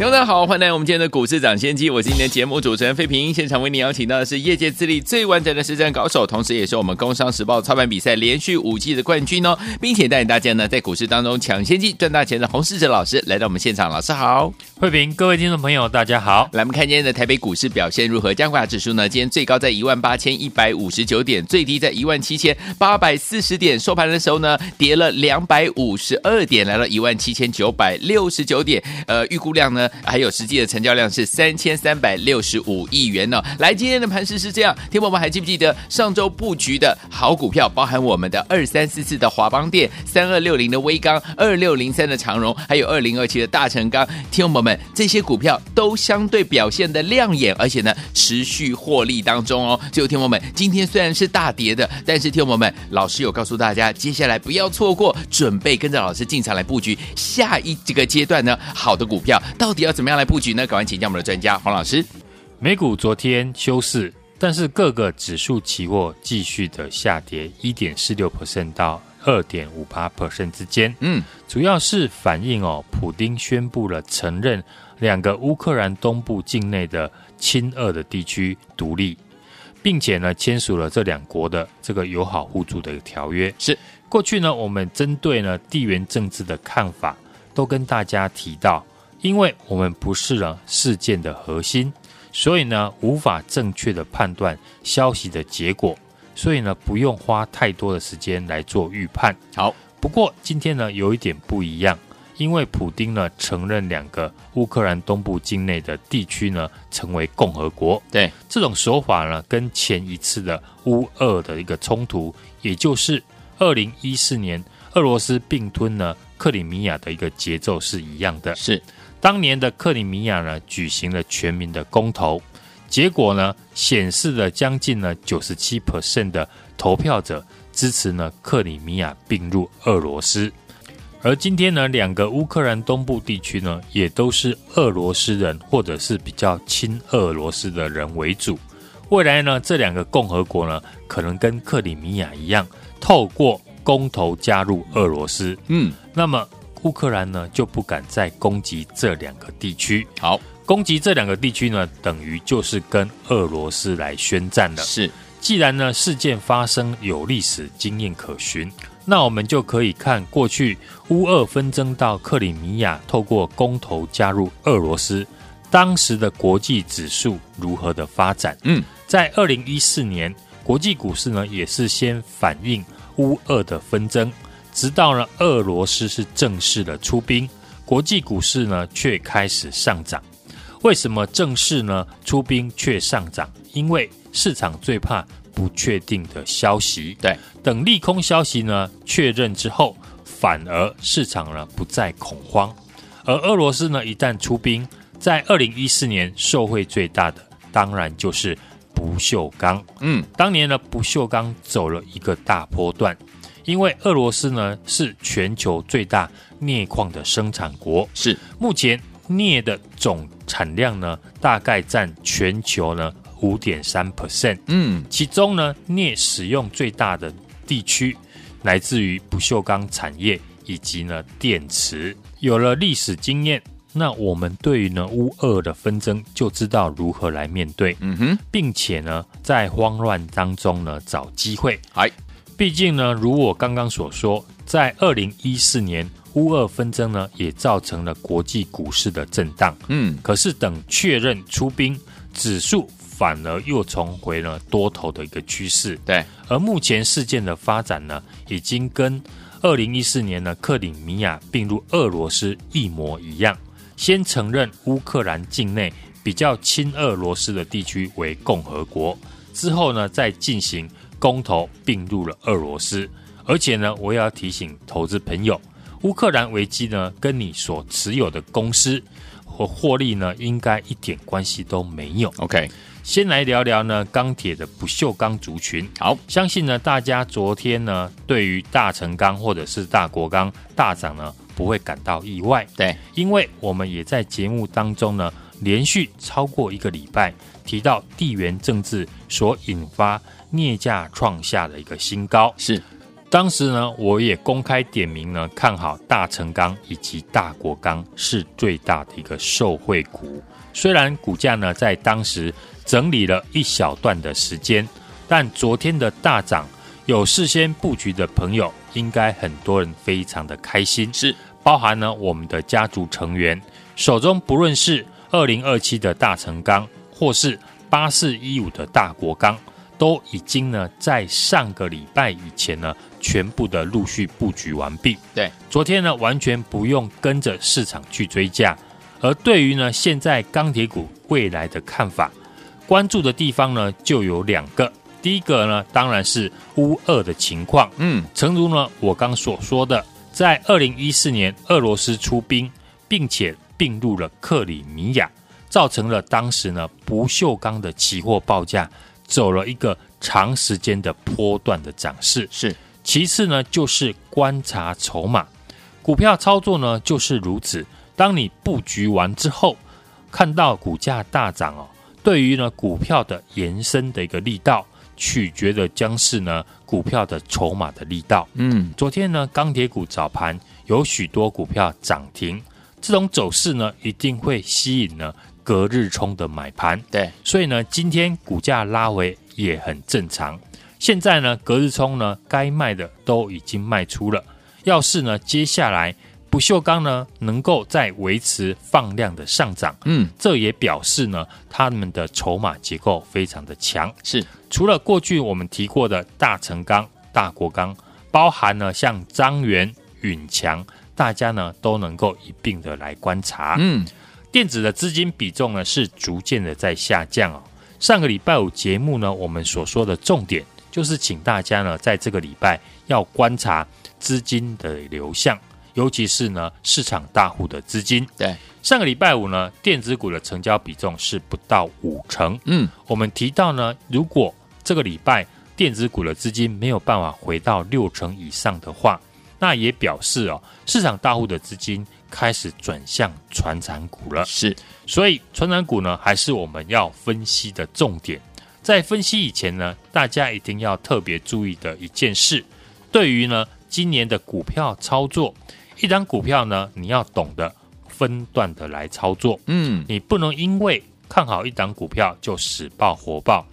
大家好，欢迎来到我们今天的股市涨先机。我是今天节目主持人费平，现场为你邀请到的是业界资历最完整的实战高手，同时也是我们工商时报操盘比赛连续五季的冠军哦，并且带领大家呢在股市当中抢先机赚大钱的洪世哲老师来到我们现场。老师好，费平，各位听众朋友大家好。来，我们看今天的台北股市表现如何？加权指数呢，今天最高在一万八千一百五十九点，最低在一万七千八百四十点，收盘的时候呢，跌了两百五十二点，来到一万七千九百六十九点。呃，预估量呢？还有实际的成交量是三千三百六十五亿元呢、来，今天的盘势是这样，听友们还记不记得上周布局的好股票，包含我们的二三四四的华邦电、三二六零的威刚、二六零三的长荣，还有二零二七的大成钢。听友们，这些股票都相对表现的亮眼，而且呢持续获利当中哦。最后，听友们，今天虽然是大跌的，但是听友们，老师有告诉大家，接下来不要错过，准备跟着老师进场来布局下一这个阶段呢好的股票。到底要怎么样来布局呢？赶快请教我们的专家黄老师。美股昨天休市，但是各个指数期货继续的下跌，一点四六 percent 到二点五八 percent 之间。嗯，主要是反映哦，普丁宣布了承认两个乌克兰东部境内的亲俄的地区独立，并且呢签署了这两国的这个友好互助的一个条约。是过去呢，我们针对呢地缘政治的看法，都跟大家提到。因为我们不是呢事件的核心，所以呢无法正确的判断消息的结果，所以呢不用花太多的时间来做预判。好，不过今天呢有一点不一样，因为普丁呢承认两个乌克兰东部境内的地区呢成为共和国。对，这种手法呢跟前一次的乌俄的一个冲突，也就是二零一四年俄罗斯并吞呢克里米亚的一个节奏是一样的。是。当年的克里米亚呢，举行了全民的公投，结果呢，显示了将近呢九十七 percent 的投票者支持呢克里米亚并入俄罗斯。而今天呢，两个乌克兰东部地区呢，也都是俄罗斯人或者是比较亲俄罗斯的人为主。未来呢，这两个共和国呢，可能跟克里米亚一样，透过公投加入俄罗斯。嗯，那么。乌克兰呢就不敢再攻击这两个地区。好，攻击这两个地区呢，等于就是跟俄罗斯来宣战了。是，既然呢事件发生有历史经验可循，那我们就可以看过去乌俄纷争到克里米亚透过公投加入俄罗斯，当时的国际指数如何的发展。嗯，在二零一四年，国际股市呢也是先反映乌俄的纷争。直到呢，俄罗斯是正式的出兵，国际股市呢却开始上涨。为什么正式呢出兵却上涨？因为市场最怕不确定的消息。对，等利空消息呢确认之后，反而市场呢不再恐慌。而俄罗斯呢一旦出兵，在二零一四年受惠最大的，当然就是不锈钢。嗯，当年呢不锈钢走了一个大波段。因为俄罗斯呢是全球最大镍矿的生产国，是目前镍的总产量呢大概占全球呢五点三 percent，嗯，其中呢镍使用最大的地区来自于不锈钢产业以及呢电池。有了历史经验，那我们对于呢乌俄的纷争就知道如何来面对，嗯哼，并且呢在慌乱当中呢找机会，哎。毕竟呢，如我刚刚所说，在二零一四年乌俄纷争呢，也造成了国际股市的震荡。嗯，可是等确认出兵，指数反而又重回了多头的一个趋势。对，而目前事件的发展呢，已经跟二零一四年呢克里米亚并入俄罗斯一模一样，先承认乌克兰境内比较亲俄罗斯的地区为共和国，之后呢再进行。公投并入了俄罗斯，而且呢，我也要提醒投资朋友，乌克兰危机呢，跟你所持有的公司和获利呢，应该一点关系都没有。OK，先来聊聊呢钢铁的不锈钢族群。好，相信呢大家昨天呢对于大成钢或者是大国钢大涨呢不会感到意外。对，因为我们也在节目当中呢连续超过一个礼拜提到地缘政治所引发镍价创下了一个新高。是，当时呢我也公开点名呢看好大成钢以及大国钢是最大的一个受惠股。虽然股价呢在当时整理了一小段的时间，但昨天的大涨，有事先布局的朋友，应该很多人非常的开心。是，包含呢我们的家族成员手中不论是二零二七的大成钢，或是八四一五的大国钢，都已经呢在上个礼拜以前呢全部的陆续布局完毕。对，昨天呢完全不用跟着市场去追价。而对于呢，现在钢铁股未来的看法，关注的地方呢就有两个。第一个呢，当然是乌二的情况。嗯，诚如呢我刚所说的，在二零一四年俄罗斯出兵，并且并入了克里米亚，造成了当时呢不锈钢的期货报价走了一个长时间的波段的涨势。是，其次呢就是观察筹码，股票操作呢就是如此。当你布局完之后，看到股价大涨哦，对于呢股票的延伸的一个力道，取决的将是呢股票的筹码的力道。嗯，昨天呢钢铁股早盘有许多股票涨停，这种走势呢一定会吸引呢隔日冲的买盘。对，所以呢今天股价拉回也很正常。现在呢隔日冲呢该卖的都已经卖出了，要是呢接下来。不锈钢呢，能够再维持放量的上涨，嗯，这也表示呢，他们的筹码结构非常的强。是，除了过去我们提过的大成钢、大国钢，包含了像张元、允强，大家呢都能够一并的来观察。嗯，电子的资金比重呢是逐渐的在下降哦。上个礼拜五节目呢，我们所说的重点就是请大家呢在这个礼拜要观察资金的流向。尤其是呢，市场大户的资金。对，上个礼拜五呢，电子股的成交比重是不到五成。嗯，我们提到呢，如果这个礼拜电子股的资金没有办法回到六成以上的话，那也表示哦，市场大户的资金开始转向传产股了。是，所以传产股呢，还是我们要分析的重点。在分析以前呢，大家一定要特别注意的一件事，对于呢，今年的股票操作。一档股票呢，你要懂得分段的来操作。嗯，你不能因为看好一档股票就死抱活抱，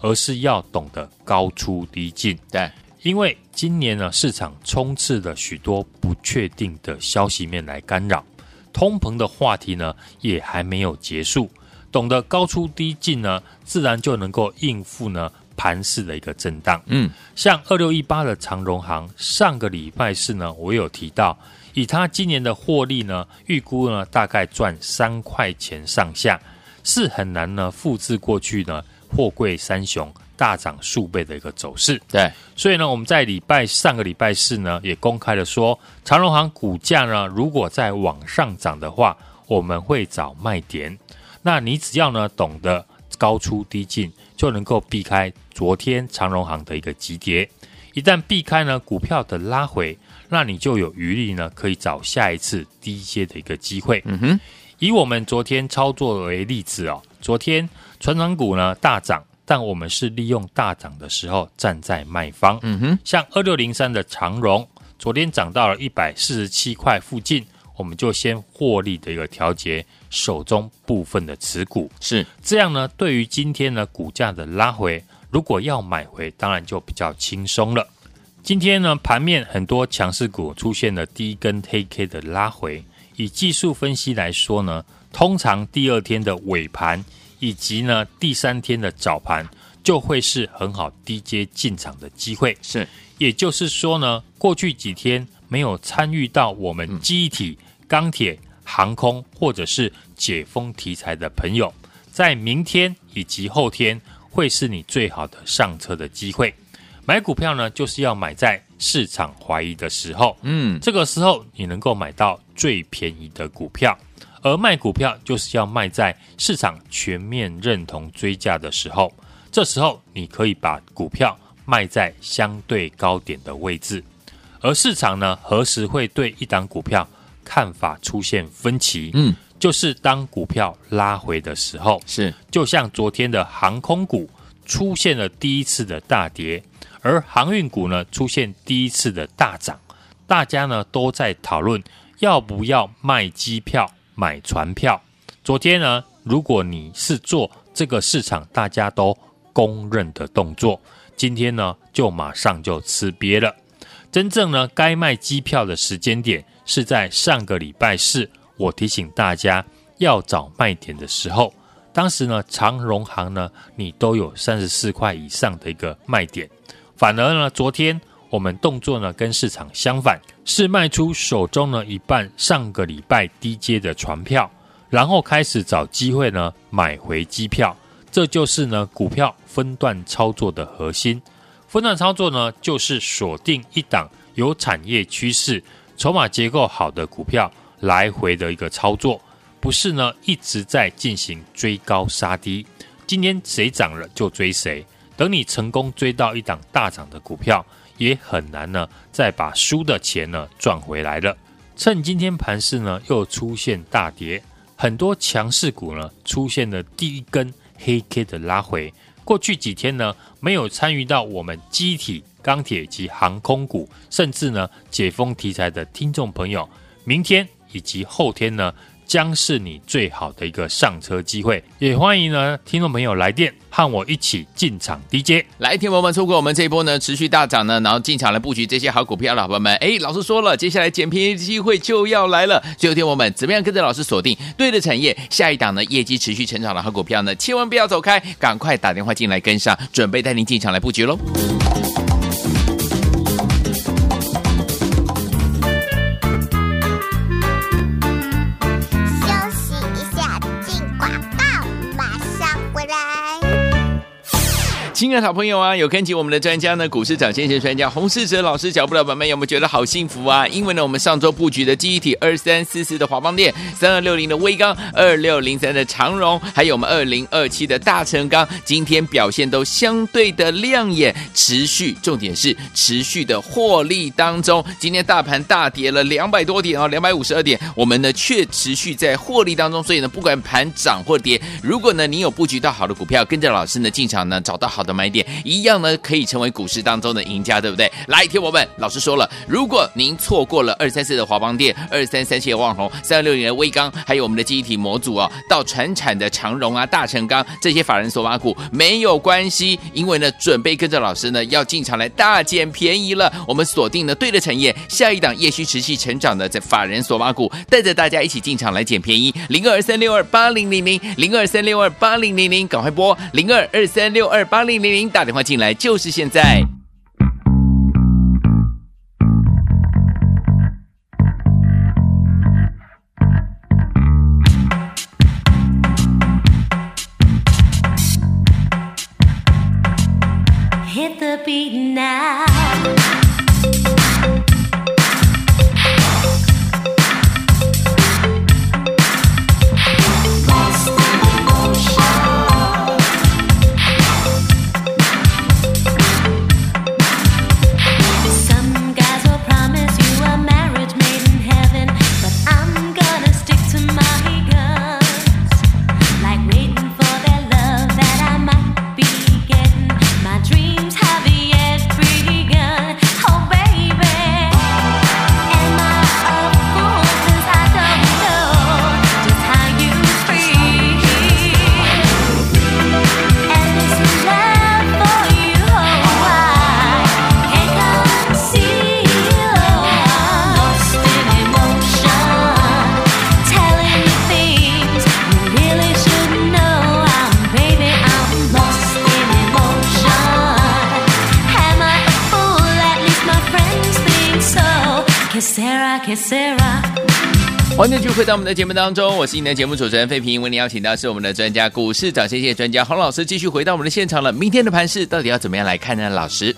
而是要懂得高出低进。对，因为今年呢，市场充斥了许多不确定的消息面来干扰，通膨的话题呢也还没有结束。懂得高出低进呢，自然就能够应付呢盘势的一个震荡。嗯，像二六一八的长荣行，上个礼拜四呢，我有提到。以它今年的获利呢，预估呢大概赚三块钱上下，是很难呢复制过去呢货柜三雄大涨数倍的一个走势。对，所以呢我们在礼拜上个礼拜四呢也公开了说，长荣行股价呢如果再往上涨的话，我们会找卖点。那你只要呢懂得高出低进，就能够避开昨天长荣行的一个急跌。一旦避开呢股票的拉回。那你就有余力呢，可以找下一次低阶的一个机会。嗯哼，以我们昨天操作为例子哦，昨天船长股呢大涨，但我们是利用大涨的时候站在卖方。嗯哼，像二六零三的长荣，昨天涨到了一百四十七块附近，我们就先获利的一个调节手中部分的持股。是这样呢，对于今天呢股价的拉回，如果要买回，当然就比较轻松了。今天呢，盘面很多强势股出现了第一根黑 K 的拉回。以技术分析来说呢，通常第二天的尾盘以及呢第三天的早盘就会是很好低阶进场的机会。是，也就是说呢，过去几天没有参与到我们记忆体、钢铁、航空或者是解封题材的朋友，在明天以及后天会是你最好的上车的机会。买股票呢，就是要买在市场怀疑的时候，嗯，这个时候你能够买到最便宜的股票，而卖股票就是要卖在市场全面认同追价的时候，这时候你可以把股票卖在相对高点的位置。而市场呢，何时会对一档股票看法出现分歧？嗯，就是当股票拉回的时候，是就像昨天的航空股出现了第一次的大跌，而航运股呢出现第一次的大涨，大家呢都在讨论要不要卖机票。买船票，昨天呢，如果你是做这个市场大家都公认的动作，今天呢就马上就吃瘪了。真正呢该卖机票的时间点是在上个礼拜四，我提醒大家要找卖点的时候，当时呢长荣航呢你都有三十四块以上的一个卖点，反而呢昨天。我们动作呢跟市场相反，是卖出手中呢一半上个礼拜低阶的船票，然后开始找机会呢买回机票。这就是呢股票分段操作的核心。分段操作呢就是锁定一档有产业趋势、筹码结构好的股票来回的一个操作，不是呢一直在进行追高杀低。今天谁涨了就追谁，等你成功追到一档大涨的股票。也很难呢，再把输的钱呢赚回来了。趁今天盘势呢又出现大跌，很多强势股呢出现了第一根黑 K 的拉回。过去几天呢没有参与到我们机体、钢铁及航空股，甚至呢解封题材的听众朋友，明天以及后天呢。将是你最好的一个上车机会，也欢迎呢听众朋友来电和我一起进场 DJ。来，听友们错过我们这一波呢持续大涨呢，然后进场来布局这些好股票的伙伴们，哎，老师说了，接下来捡便宜的机会就要来了。最后听友们怎么样跟着老师锁定对的产业，下一档呢业绩持续成长的好股票呢？千万不要走开，赶快打电话进来跟上，准备带您进场来布局喽。亲爱的好朋友啊，有跟紧我们的专家呢，股市涨先生专家洪世哲老师脚步的伙伴们，有没有觉得好幸福啊？因为呢，我们上周布局的记忆体二三四四的华邦电，三二六零的威刚，二六零三的长荣，还有我们二零二七的大成钢，今天表现都相对的亮眼，持续，重点是持续的获利当中。今天大盘大跌了两百多点哦，两百五十二点，我们呢却持续在获利当中。所以呢，不管盘涨或跌，如果呢你有布局到好的股票，跟着老师呢进场呢，找到好的买点一样呢，可以成为股市当中的赢家，对不对？来，听我们，老师说了，如果您错过了二三四的华邦电、二三三七的旺宏、三六零的威刚，还有我们的记忆体模组啊，到传产的长荣啊、大成钢这些法人索马股没有关系，因为呢，准备跟着老师呢要进场来大捡便宜了。我们锁定了对的产业，下一档业绩持续成长的在法人索马股，带着大家一起进场来捡便宜。零二三六二八零零零，零二三六二八零零零，赶快拨零二二三六二八零零零。打电话进来就是现在。欢迎继续回到我们的节目当中，我是你的节目主持人费平。为您邀请到是我们的专家，股市涨先机专家洪老师，继续回到我们的现场了。明天的盘市到底要怎么样来看呢？老师，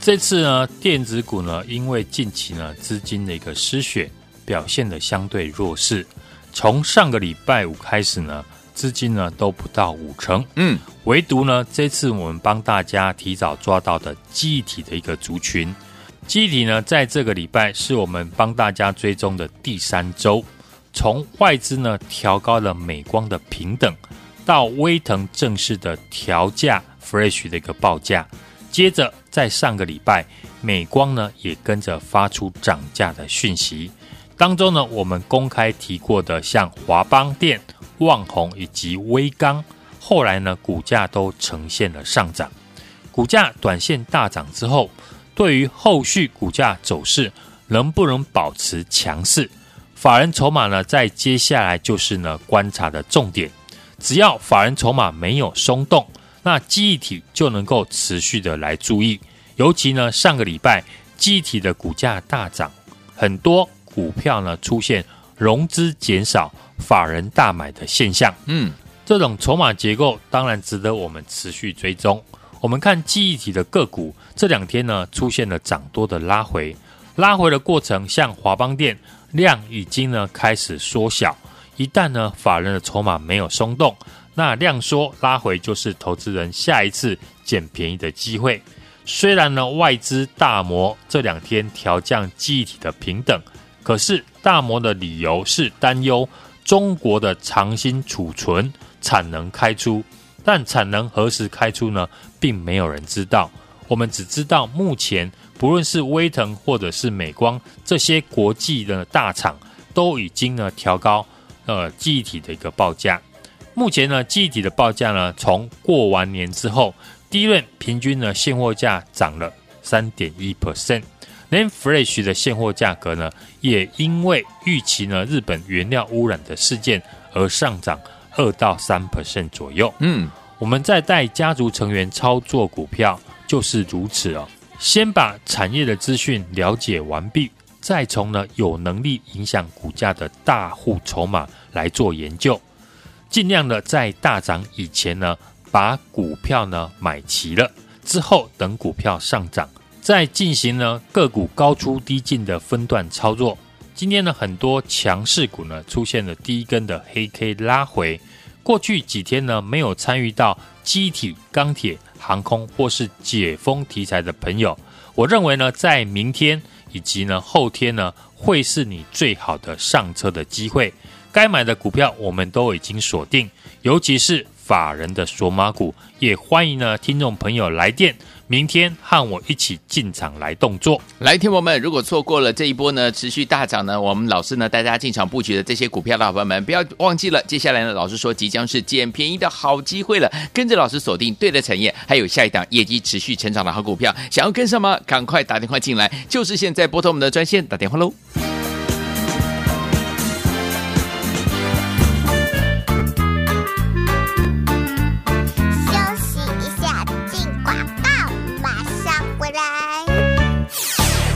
这次呢，电子股呢，因为近期呢资金的一个失血，表现的相对弱势。从上个礼拜五开始呢，资金呢都不到五成，嗯，唯独呢这次我们帮大家提早抓到的记忆体的一个族群，记忆体呢在这个礼拜是我们帮大家追踪的第三周，从外资呢调高了美光的平等，到威腾正式的调价 fresh 的一个报价，接着在上个礼拜美光呢也跟着发出涨价的讯息。当中呢，我们公开提过的，像华邦电、旺宏以及威刚，后来呢，股价都呈现了上涨。股价短线大涨之后，对于后续股价走势能不能保持强势，法人筹码呢，在接下来就是呢观察的重点。只要法人筹码没有松动，那记忆体就能够持续的来注意。尤其呢，上个礼拜记忆体的股价大涨，很多。股票呢出现融资减少、法人大买的现象，嗯，这种筹码结构当然值得我们持续追踪。我们看记忆体的个股这两天呢出现了涨多的拉回，拉回的过程像华邦电量已经呢开始缩小，一旦呢法人的筹码没有松动，那量缩拉回就是投资人下一次捡便宜的机会。虽然呢外资大摩这两天调降记忆体的平等。可是大摩的理由是担忧中国的长芯储存产能开出，但产能何时开出呢？并没有人知道。我们只知道目前不论是威腾或者是美光这些国际的大厂都已经呢调高呃记忆体的一个报价。目前呢记忆体的报价呢从过完年之后，第一轮平均呢现货价涨了三点一 percent。NAND Flash 的现货价格呢，也因为预期呢日本原料污染的事件而上涨二到三 percent 左右。嗯，我们在带家族成员操作股票就是如此哦。先把产业的资讯了解完毕，再从呢有能力影响股价的大户筹码来做研究，尽量的在大涨以前呢把股票呢买齐了，之后等股票上涨。再进行呢个股高出低进的分段操作。今天呢很多强势股呢出现了第一根的黑 K 拉回。过去几天呢没有参与到机体、钢铁、航空或是解封题材的朋友，我认为呢在明天以及呢后天呢会是你最好的上车的机会。该买的股票我们都已经锁定，尤其是法人的索马股，也欢迎呢听众朋友来电。明天和我一起进场来动作，来，听友们，如果错过了这一波呢持续大涨呢，我们老师呢带大家进场布局的这些股票的好朋友们，不要忘记了，接下来呢，老师说即将是捡便宜的好机会了，跟着老师锁定对的产业，还有下一档业绩持续成长的好股票，想要跟上吗？赶快打电话进来，就是现在拨通我们的专线打电话喽。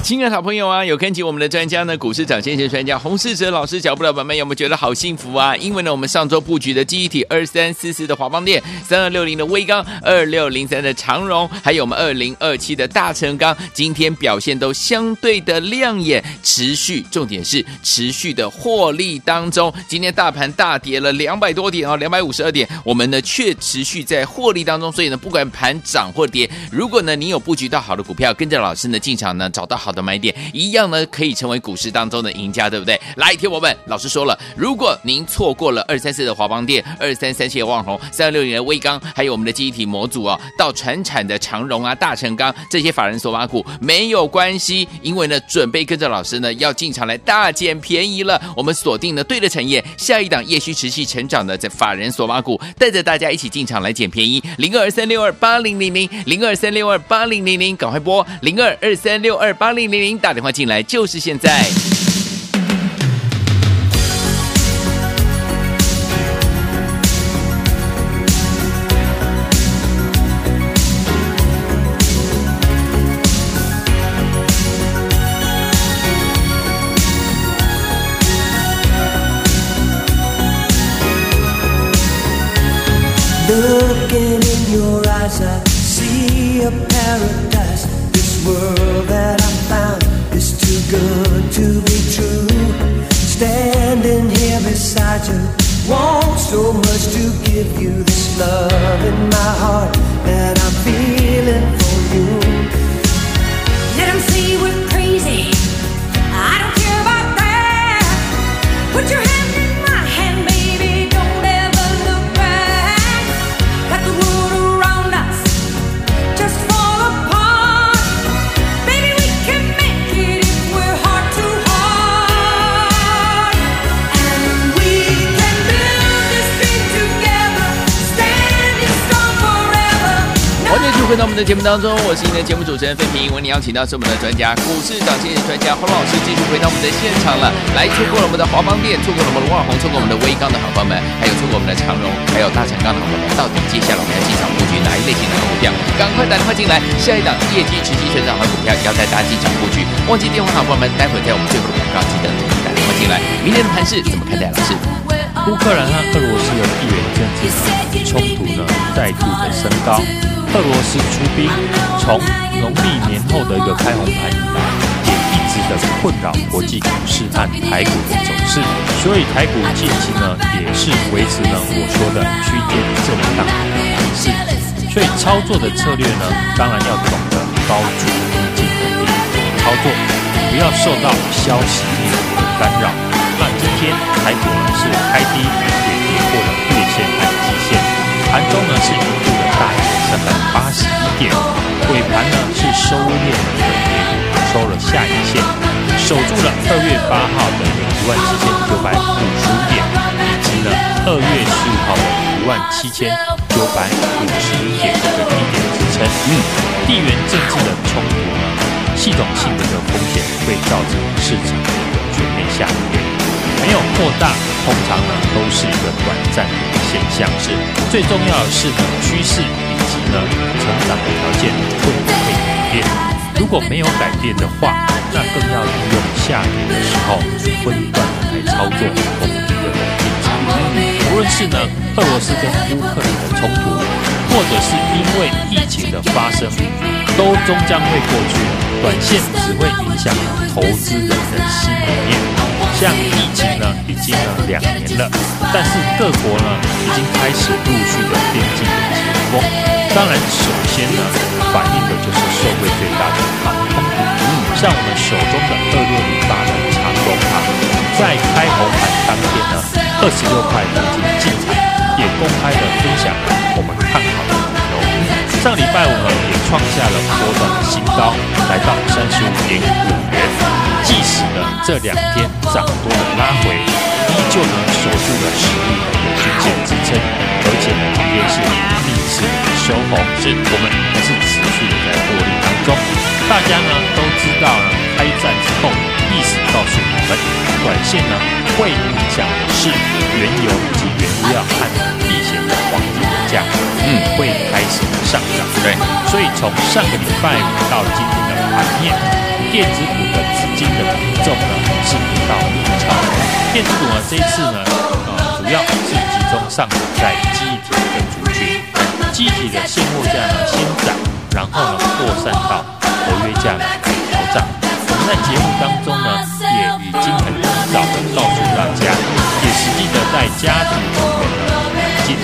亲爱的好朋友啊，有跟紧我们的专家呢，股市涨先生专家洪世哲老师脚步的宝贝们，有没有觉得好幸福啊？因为呢，我们上周布局的记忆体二三四四的华邦电，三二六零的威刚，二六零三的长荣，还有我们二零二七的大成钢，今天表现都相对的亮眼，持续，重点是持续的获利当中。今天大盘大跌了两百多点哦，两百五十二点，我们呢却持续在获利当中。所以呢，不管盘涨或跌，如果呢你有布局到好的股票，跟着老师呢进场呢，找到好的买点一样呢，可以成为股市当中的赢家，对不对？来，听我们，老师说了，如果您错过了二三四的华邦电、二三三七的旺宏、三六零的威刚，还有我们的记忆体模组哦，到传产的长荣啊、大成钢这些法人索马股没有关系，因为呢，准备跟着老师呢要进场来大捡便宜了。我们锁定了对的产业，下一档业绩持续成长的在法人索马股，带着大家一起进场来捡便宜。零二三六二八零零零，零二三六二八零零零，赶快拨零二二三六二八零零零。打电话进来就是现在。目当中，我是你的节目主持人费平。为你邀请到是我们的专家，股市涨跌的专家洪老师，继续回到我们的现场了。来，错过了我们的华邦电，错过了我们的万宏，错过我们的威刚的好朋友们，还有错过我们的长荣，还有大成钢的好朋友们，到底接下来我们要进场布局哪一类型的股票？赶快打电话进来，下一档业绩持续成长的股票要带大家进场布局。忘记电话好朋友们，待会在我们最后的广告记得进来。明天的盘势怎么看待？老师，乌克兰和俄罗斯的地缘政治呢冲突呢再度的升高。俄罗斯出兵，从农历年后的一个开红盘以来，也一直的困扰国际股市和台股的走势。所以台股近期呢，也是维持了我说的区间震荡的盘势。所以操作的策略呢，当然要懂得高出低进的操作，不要受到消息面干扰。那今天台股呢是开低，也跌破了月线和季线，盘中呢是一度的大涨。三百八十一点，尾盘呢是收敛了一个跌幅，收了下影线，守住了二月八号的一万七千九百五十五点，以及呢二月十五号的一万七千九百五十一点的低点支撑。嗯，地缘政治的冲突呢，系统性的风险会造成市场的一个全面下跌，没有扩大，通常呢都是一个短暂的现象。是最重要的是呢趋势以及。呢，成长的条件会不会改变？如果没有改变的话，那更要利用下跌的时候分段来操作逢低的进场。无论是呢俄罗斯跟乌克兰的冲突，或者是因为疫情的发生，都终将会过去。短线只会影响投资人的心里面。像疫情呢，已经了两年了，但是各国呢已经开始陆续的边境的解封。当然，首先呢，反映的就是社会最大的航空股。像我们手中的二六零八的长龙航，在开红盘当天呢，二十六块已经进场，也公开的分享我们看好的理由。上礼拜五呢，也创下了波段的新高，来到三十五点五元。即使呢这两天涨多的拉回，依旧呢锁住了实力的均线支撑，而且呢今天是逆势。收红是我们还是持续的在获利当中。大家呢都知道呢，开战之后，历史告诉短线呢会影响的是原油以及原料和避险的黄金的价格，嗯，会开始上涨。对，所以从上个礼拜五到今天的盘面，电子股的资金的比重呢是不到五成。电子股呢这一次呢，呃，主要是集中上涨在记忆体的族群。机体的现货价呢先涨，然后呢扩散到合约价呢调涨。我们在节目当中呢也已经很提早的告诉大家，也实际的在家庭里面呢买进，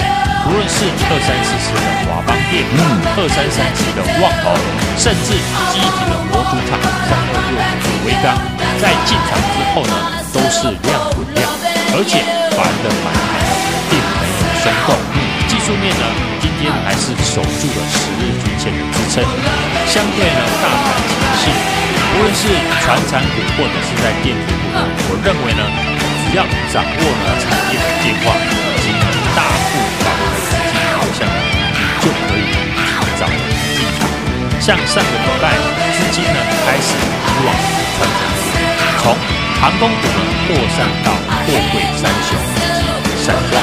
无论是二三四四的华邦店，嗯，二三三七的旺豪，甚至机体的模组厂三二六五的威刚，在进场之后呢都是亮不亮，而且法人的买盘呢并没有松动，技术面呢。今天还是守住了十日均线的支撑，相对呢，大盘强势，无论是传产股或者是在电子股，我认为呢，只要掌握了产业的变化以及大户法人的资金流向，你就可以提早的进场。像上个礼拜，资金呢开始移往传产股，从航空股呢扩散到货柜三雄以及散装，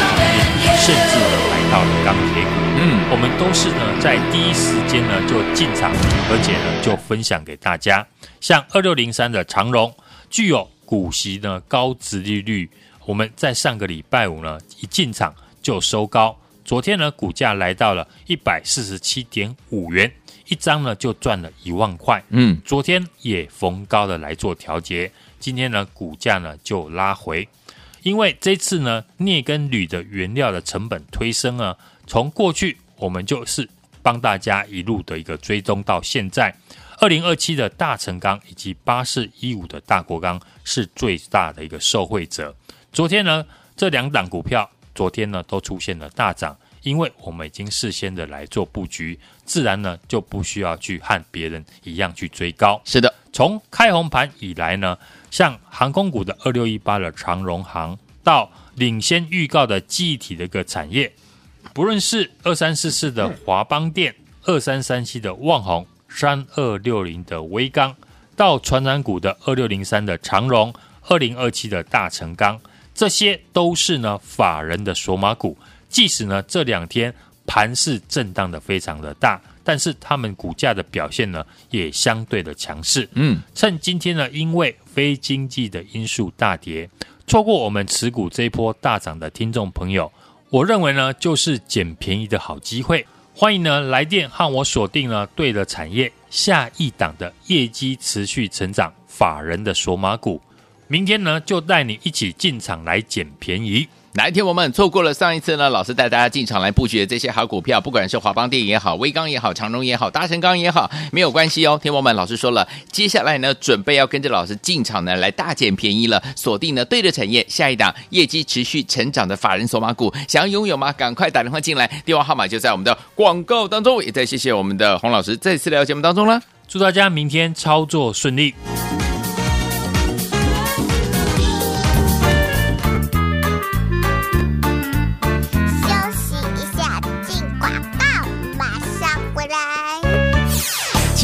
甚至呢来到了钢铁股。嗯，我们都是呢在第一时间呢就进场，而且呢就分享给大家。像二六零三的长荣，具有股息呢高值利率，我们在上个礼拜五呢一进场就收高，昨天呢股价来到了一百四十七点五元，一张呢就赚了一万块。嗯，昨天也逢高的来做调节，今天呢股价呢就拉回，因为这次呢镍跟铝的原料的成本推升啊。从过去我们就是帮大家一路的一个追踪到现在，二零二七的大成钢以及八四一五的大国钢是最大的一个受惠者。昨天呢，这两档股票昨天呢都出现了大涨，因为我们已经事先的来做布局，自然呢就不需要去和别人一样去追高。是的，从开红盘以来呢，像航空股的二六一八的长荣航，到领先预告的记忆体的一个产业。不论是二三四四的华邦电，二三三七的旺宏，三二六零的威刚，到传染股的二六零三的长荣，二零二七的大成钢，这些都是呢法人的索马股。即使呢这两天盘势震荡的非常的大，但是他们股价的表现呢也相对的强势。嗯，趁今天呢因为非经济的因素大跌，错过我们持股这一波大涨的听众朋友，我认为呢就是捡便宜的好机会。欢迎呢来电和我锁定了对的产业，下一档的业绩持续成长，法人的索马股，明天呢就带你一起进场来捡便宜。来，天我们错过了上一次呢，老师带大家进场来布局的这些好股票，不管是华邦电也好，威刚也好，长荣也好，大成钢也好，没有关系哦。天王们老师说了，接下来呢，准备要跟着老师进场呢，来大捡便宜了，锁定呢对的产业，下一档业绩持续成长的法人索马股，想要拥有吗？赶快打电话进来，电话号码就在我们的广告当中。也再谢谢我们的洪老师再次来到节目当中了，祝大家明天操作顺利。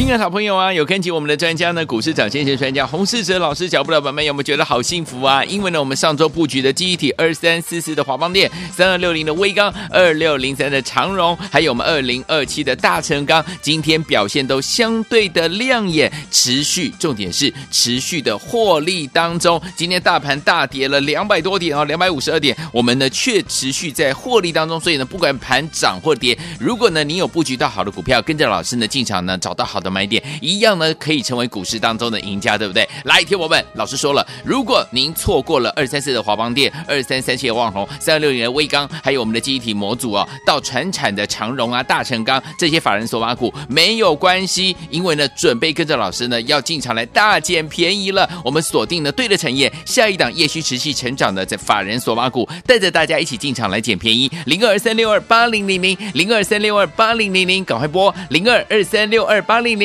亲爱的好朋友啊，有跟紧我们的专家呢，股市长先生专家洪世哲老师脚步的宝们，有没有觉得好幸福啊？因为呢，我们上周布局的记忆体二三四四的华邦电，三二六零的威刚，二六零三的长荣，还有我们二零二七的大成钢，今天表现都相对的亮眼，持续，重点是持续的获利当中。今天大盘大跌了两百多点哦，两百五十二点，我们呢却持续在获利当中。所以呢，不管盘涨或跌，如果呢你有布局到好的股票，跟着老师呢进场呢，找到好的。买点一样呢，可以成为股市当中的赢家，对不对？来，听我们老师说了，如果您错过了二三四的华邦电、二三三七的旺宏、三六零的威刚，还有我们的记忆体模组哦，到传产的长荣啊、大成钢这些法人索马股没有关系，因为呢，准备跟着老师呢要进场来大捡便宜了。我们锁定了对的产业，下一档业绩持续成长的这法人索马股，带着大家一起进场来捡便宜。零二三六二八零零零，零二三六二八零零零，赶快拨零二二三六二八零零